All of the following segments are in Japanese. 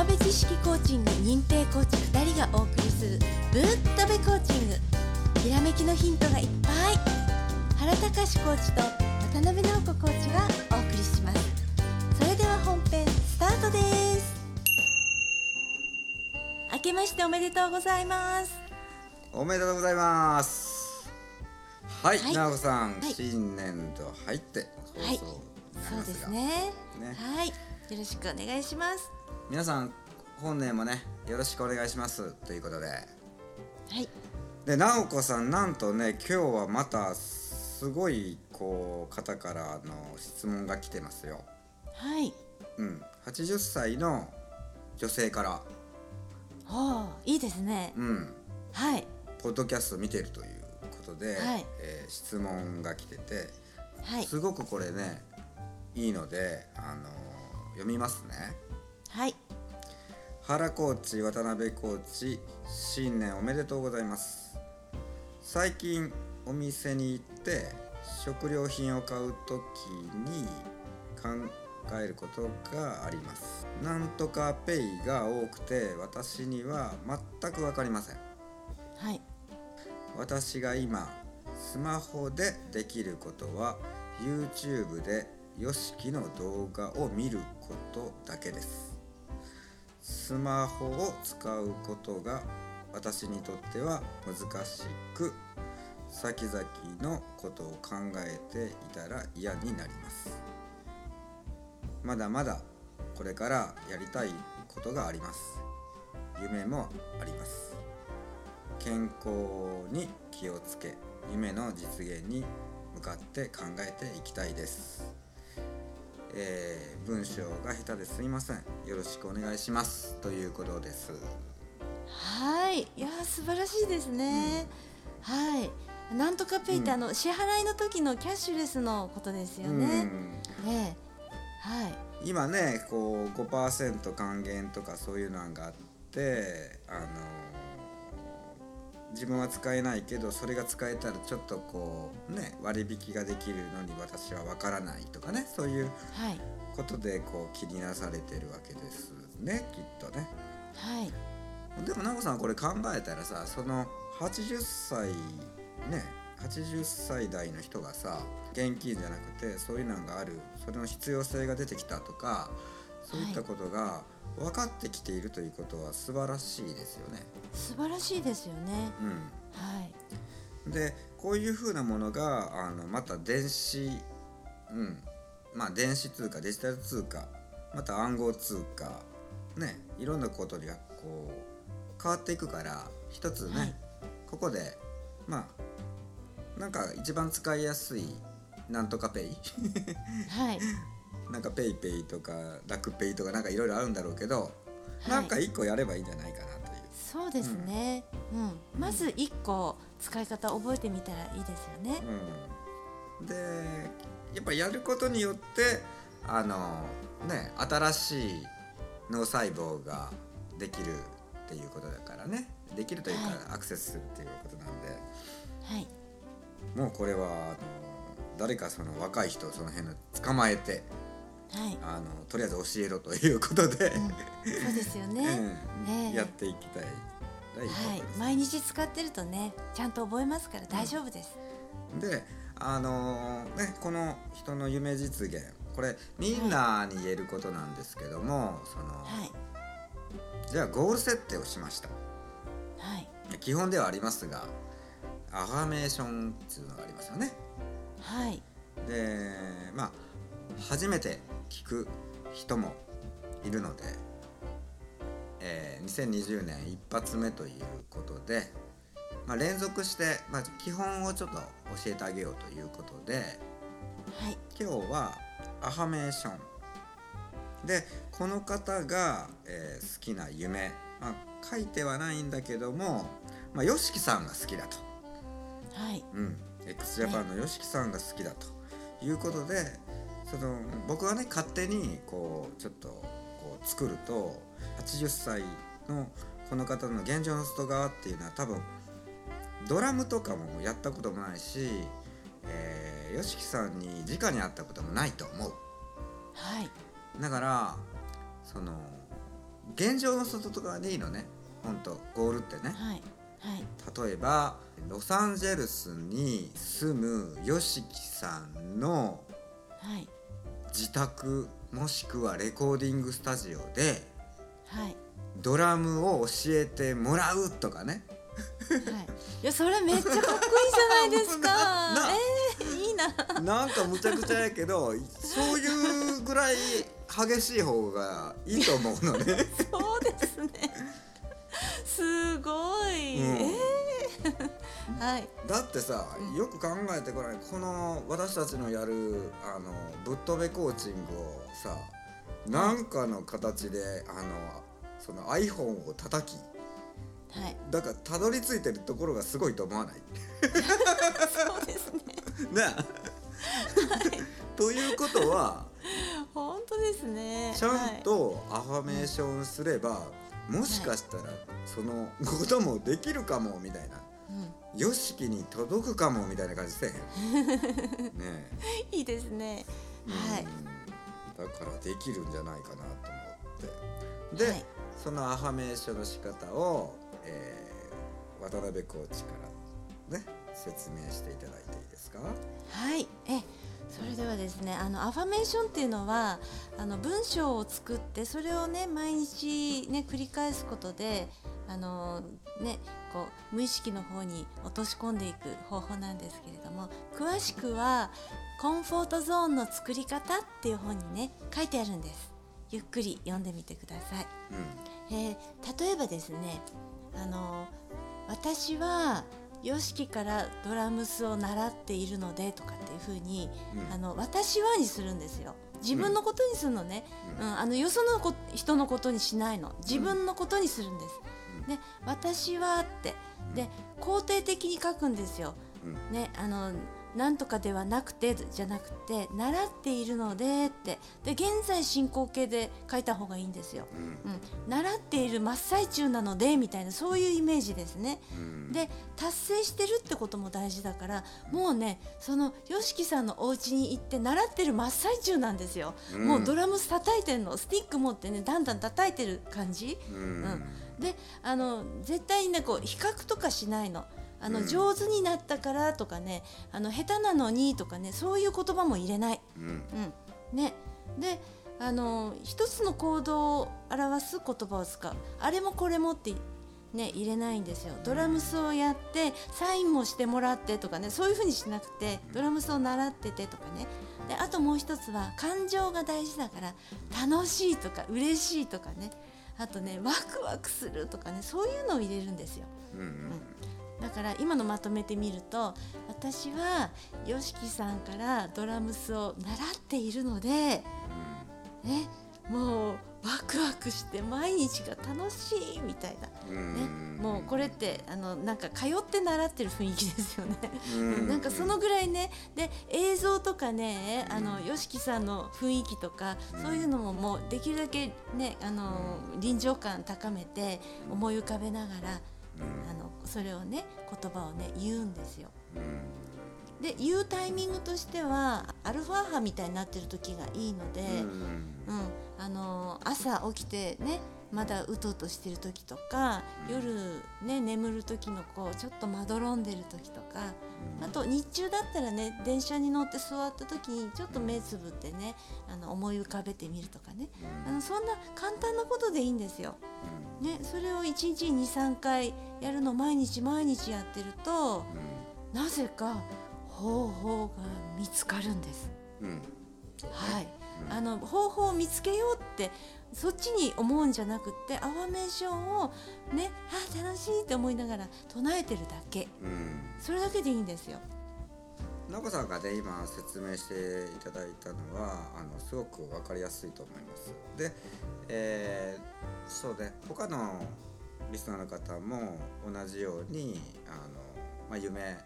浜辺知識コーチング認定コーチ2人がお送りするぶっとべコーチング。ひらめきのヒントがいっぱい。原隆コーチと渡辺直子コーチがお送りします。それでは本編スタートです。明けましておめでとうございます。おめでとうございます。はい、はい。直子さん、はい。新年度入って放はい送になりそうですすね。ね。はいよろしくお願いします皆さん本年もねよろしくお願いしますということで。はい。で直子さんなんとね今日はまたすごいこう方からの質問が来てますよ。はい。うん。80歳の女性から。はあいいですね。うん。はい。ポッドキャスト見てるということで、はい。えー質問が来ててはい。すごくこれねいいので、あの読みますね。はい原コーチ渡辺コーチ新年おめでとうございます。最近お店に行って食料品を買う時に考えることがあります。なんとかペイが多くて私には全く分かりません。はい。私が今スマホでできることは YouTube で YOSHIKI の動画を見ることだけですスマホを使うことが私にとっては難しく先々のことを考えていたら嫌になります。まだまだこれからやりたいことがあります。夢もあります。健康に気をつけ夢の実現に向かって考えていきたいです、えー文章が下手ですいません。よろしくお願いします。ということです。はい、いやー素晴らしいですね。はい、なんとかペイって、うん。あの支払いの時のキャッシュレスのことですよね。うん。ね。え、はい、今ねこう5%還元とかそういうのがあってあの自分は使えないけどそれが使えたらちょっとこうね割引ができるのに私はわからないとかねそういうはい、ことでこう気になされてるわけですねきっとね。はい、でも奈子さんこれ考えたらさその80歳ね80歳代の人がさ現金じゃなくてそういうのがあるそれの必要性が出てきたとかそういったことが分かってきているということは素晴らしいですよね。素晴らしいですよね。はい、うん、でこういうふうなものがあのまた電子、うん、まあ電子通貨デジタル通貨また暗号通貨ねいろんなことがこう変わっていくから一つね、はい。ここでまあなんか一番使いやすいなんとかペイ。はい、なんか PayPay とか楽ペイとかなんかいろいろあるんだろうけど、はい。なんか一個やればいいんじゃないかなという。そうですね。うん、まず一個使い方覚えてみたらいいですよね。うん、でやっぱやることによってあのね新しい脳細胞ができるっていうことだからね。できるというか、はい。アクセスするっていうことなんで。はい、もうこれはあの誰かその若い人をその辺の捕まえてはい、あのとりあえず教えろということで、うん、そうですよね。うん。やっていきたい。第一歩はい。毎日使ってるとね、ちゃんと覚えますから大丈夫です。であのーねこの人の夢実現。これみんなに言えることなんですけども、そのはい、じゃあゴール設定をしました。はい、基本ではありますがアファメーションっていうのがありますよね。はい、でまあ初めて聞く人もいるので、えー2020年一発目ということで、まあ、連続して、まあ、基本をちょっと教えてあげようということではい、今日はアファメーション。でこの方が、えー好きな夢、まあ、書いてはないんだけども、まあ、YOSHIKI さんが好きだと、はい、うん、x ジャパンの YOSHIKI さんが好きだということでその僕はね勝手にこうちょっとこう作ると80歳のこの方の現状の外側っていうのは多分ドラムとかもやったこともないし、えー、YOSHIKI さんに直に会ったこともないと思う。はい、だからその現状の外とかでいいのね。本当ゴールってね。はい。はい。例えばロサンゼルスに住む YOSHIKI さんのはい。自宅もしくはレコーディングスタジオではい。ドラムを教えてもらうとかね。はい。いやそれめっちゃかっこいいじゃないですか。なえー、いいな。なんかむちゃくちゃやけどそういうぐらい激しい方がいいと思うのね。そうですねはい。だってさうん。よく考えてこないこの私たちのやるあのぶっ飛べコーチングをさなんかの形であのその iPhone を叩き。はい。だからたどり着いてるところがすごいと思わない？そうですね。ね、ということは本当ですね。ちゃんとアファメーションすれば、もしかしたらそのこともできるかもみたいな。はいよしきに届くかもみたいな感じせ えへんねうん、いいですね。え、はい。うん。だからできるんじゃないかなと思って。で、はい。そのアファメーションの仕方を、えー渡辺コーチからね説明していただいていいですか？はい。えそれではですねあのアファメーションっていうのはあの文章を作ってそれをね毎日ね繰り返すことであのねこう無意識の方に落とし込んでいく方法なんですけれども詳しくはコンフォートゾーンの作り方っていう本にね書いてあるんです。ゆっくり読んでみてください。えー例えばですねあの私は YOSHIKI からドラムスを習っているのでとかっていうふうに、うん。あの私はにするんですよ。自分のことにするのね、ううん。んあのよそのこ人のことにしないの。自分のことにするんです、うんで私はってで肯定的に書くんですよ。うん。ねあのなんとかではなくてじゃなくて習っているのでって。で現在進行形で書いた方がいいんですよ。うん。うん、習っている真っ最中なのでみたいなそういうイメージですね。うん。で達成してるってことも大事だからもうねその YOSHIKI さんのお家に行って習ってる真っ最中なんですよ。うん。もうドラムス叩いてるの。スティック持ってねだんだん叩いてる感じ。うんであの絶対にねこう比較とかしないの。あのうん。上手になったからとかねあの下手なのにとかねそういう言葉も入れない。うん。うん、ね。であの一つの行動を表す言葉を使う。あれもこれもってね入れないんですよ。ドラムスをやってサインもしてもらってとかねそういうふうにしなくてドラムスを習っててとかね。であともう一つは感情が大事だから楽しいとか嬉しいとかねあとねワクワクするとかねそういうのを入れるんですよ。うんうん。だから今のまとめてみると私は YOSHIKI さんからドラムスを習っているのでねもうワクワクして毎日が楽しいみたいな、うんね、もうこれってあのなんか通って習ってる雰囲気ですよね。うん。なんかそのぐらいね。で映像とかねあの YOSHIKI さんの雰囲気とかうん。そういうのももうできるだけねあの臨場感高めて思い浮かべながらうん。あのそれをね言葉をね言うんですよ。うんで言うタイミングとしてはアルファ波みたいになってる時がいいので、うん。うん。あの朝起きてねまだうとうとしてる時とか、うん。夜ね眠る時のこうちょっとまどろんでる時とか、あと日中だったらね電車に乗って座った時にちょっと目つぶってねあの思い浮かべてみるとかね。あのそんな簡単なことでいいんですよ。ね、それを1日に23回やるの毎日毎日やってるとなぜか方法が見つかるんです。うんうんはい、うんあの方法を見つけようってそっちに思うんじゃなくってアファメーションをねあー楽しいって思いながら唱えてるだけうんそれだけでいいんですよ。なこさんがね今説明していただいたのはあのすごく分かりやすいと思います。で、えーそうね他のリスナーの方も同じようにあの、まあ、夢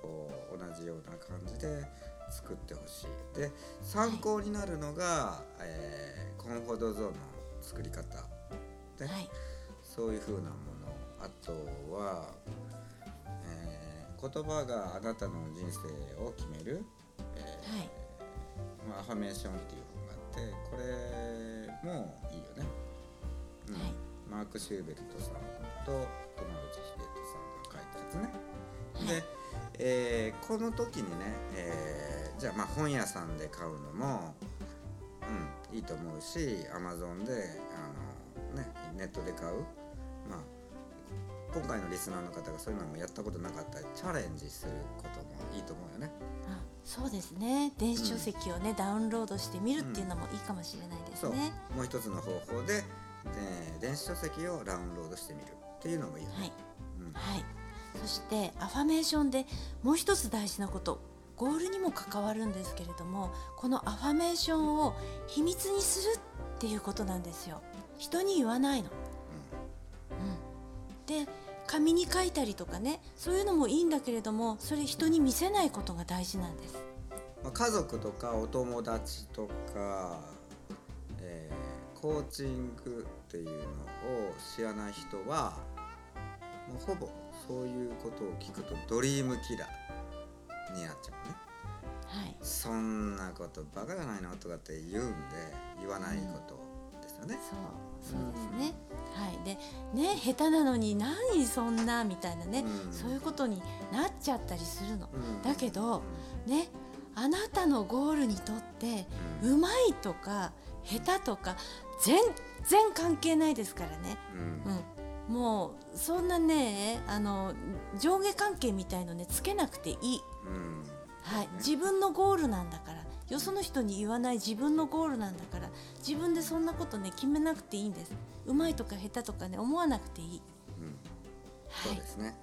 こう同じような感じで作ってほしい。で参考になるのが、えーコンフォートゾーンの作り方。で、はい、そういう風なもの。あとは、えー言葉があなたの人生を決める、えーはい。まあ、アファメーションっていう本があってこれもいいよね。うん。はい。マーク・シューベルトさんと友口秀人さんが書いたやつね。で、えーこの時にね、えーじゃあまあ本屋さんで買うのも、うん、いいと思うしアマゾンであの、ね、ネットで買う、まあ、今回のリスナーの方がそういうのもやったことなかったらチャレンジすることもいいと思うよね。あそうですね電子書籍をね、ダウンロードしてみるっていうのもいいかもしれないですそうね。もう一つの方法で、えー電子書籍をダウンロードしてみるっていうのもいいよね。はい。うん。はい、そしてアファメーションでもう一つ大事なこと。ゴールにも関わるんですけれどもこのアファメーションを秘密にするっていうことなんですよ。人に言わないの。うん、で紙に書いたりとかねそういうのもいいんだけれどもそれ人に見せないことが大事なんです。まあ、家族とかお友達とか、えーコーチングっていうのを知らない人はもうほぼそういうことを聞くとドリームキラーになっちゃうね。はいそんなことバカじゃないのとかって言うんで言わないことですよね。そうそうですね。はいでね下手なのに何そんなみたいなね、うんそういうことになっちゃったりするの。うんだけどねあなたのゴールにとってうんうまいとか下手とか全然関係ないですからね。うんうん、もうそんなねあの上下関係みたいのねつけなくていい。うんはい、ね自分のゴールなんだから。よその人に言わない。自分のゴールなんだから。自分でそんなことね決めなくていいんです。うまいとか下手とかね思わなくていい、うん。はい。そうですね。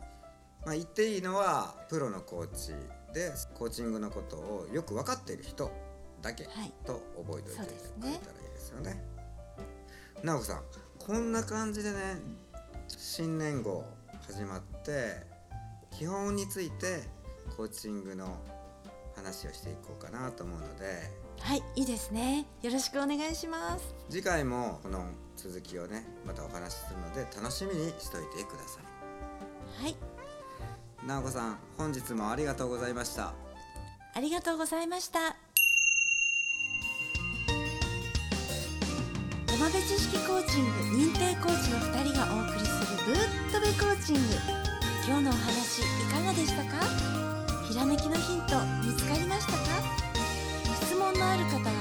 まあ言っていいのはプロのコーチでコーチングのことをよく分かっている人だけはい。と覚えておいてくれたらいいですよね。なおこさんこんな感じでね新年号始まって基本についてコーチングの話をしていこうかなと思うので。はいいいですね。よろしくお願いします。次回もこの続きをねまたお話しするので楽しみにしといてください。はい。なおこさん本日もありがとうございました。ありがとうございました。山辺知識コーチング認定コーチの2人がお送りぶっとべコーチング。今日のお話いかがでしたか？ひらめきのヒント見つかりましたか？質問のある方は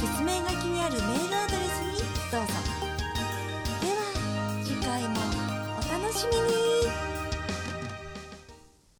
説明書きにあるメールアドレスにどうぞ。では次回もお楽しみに。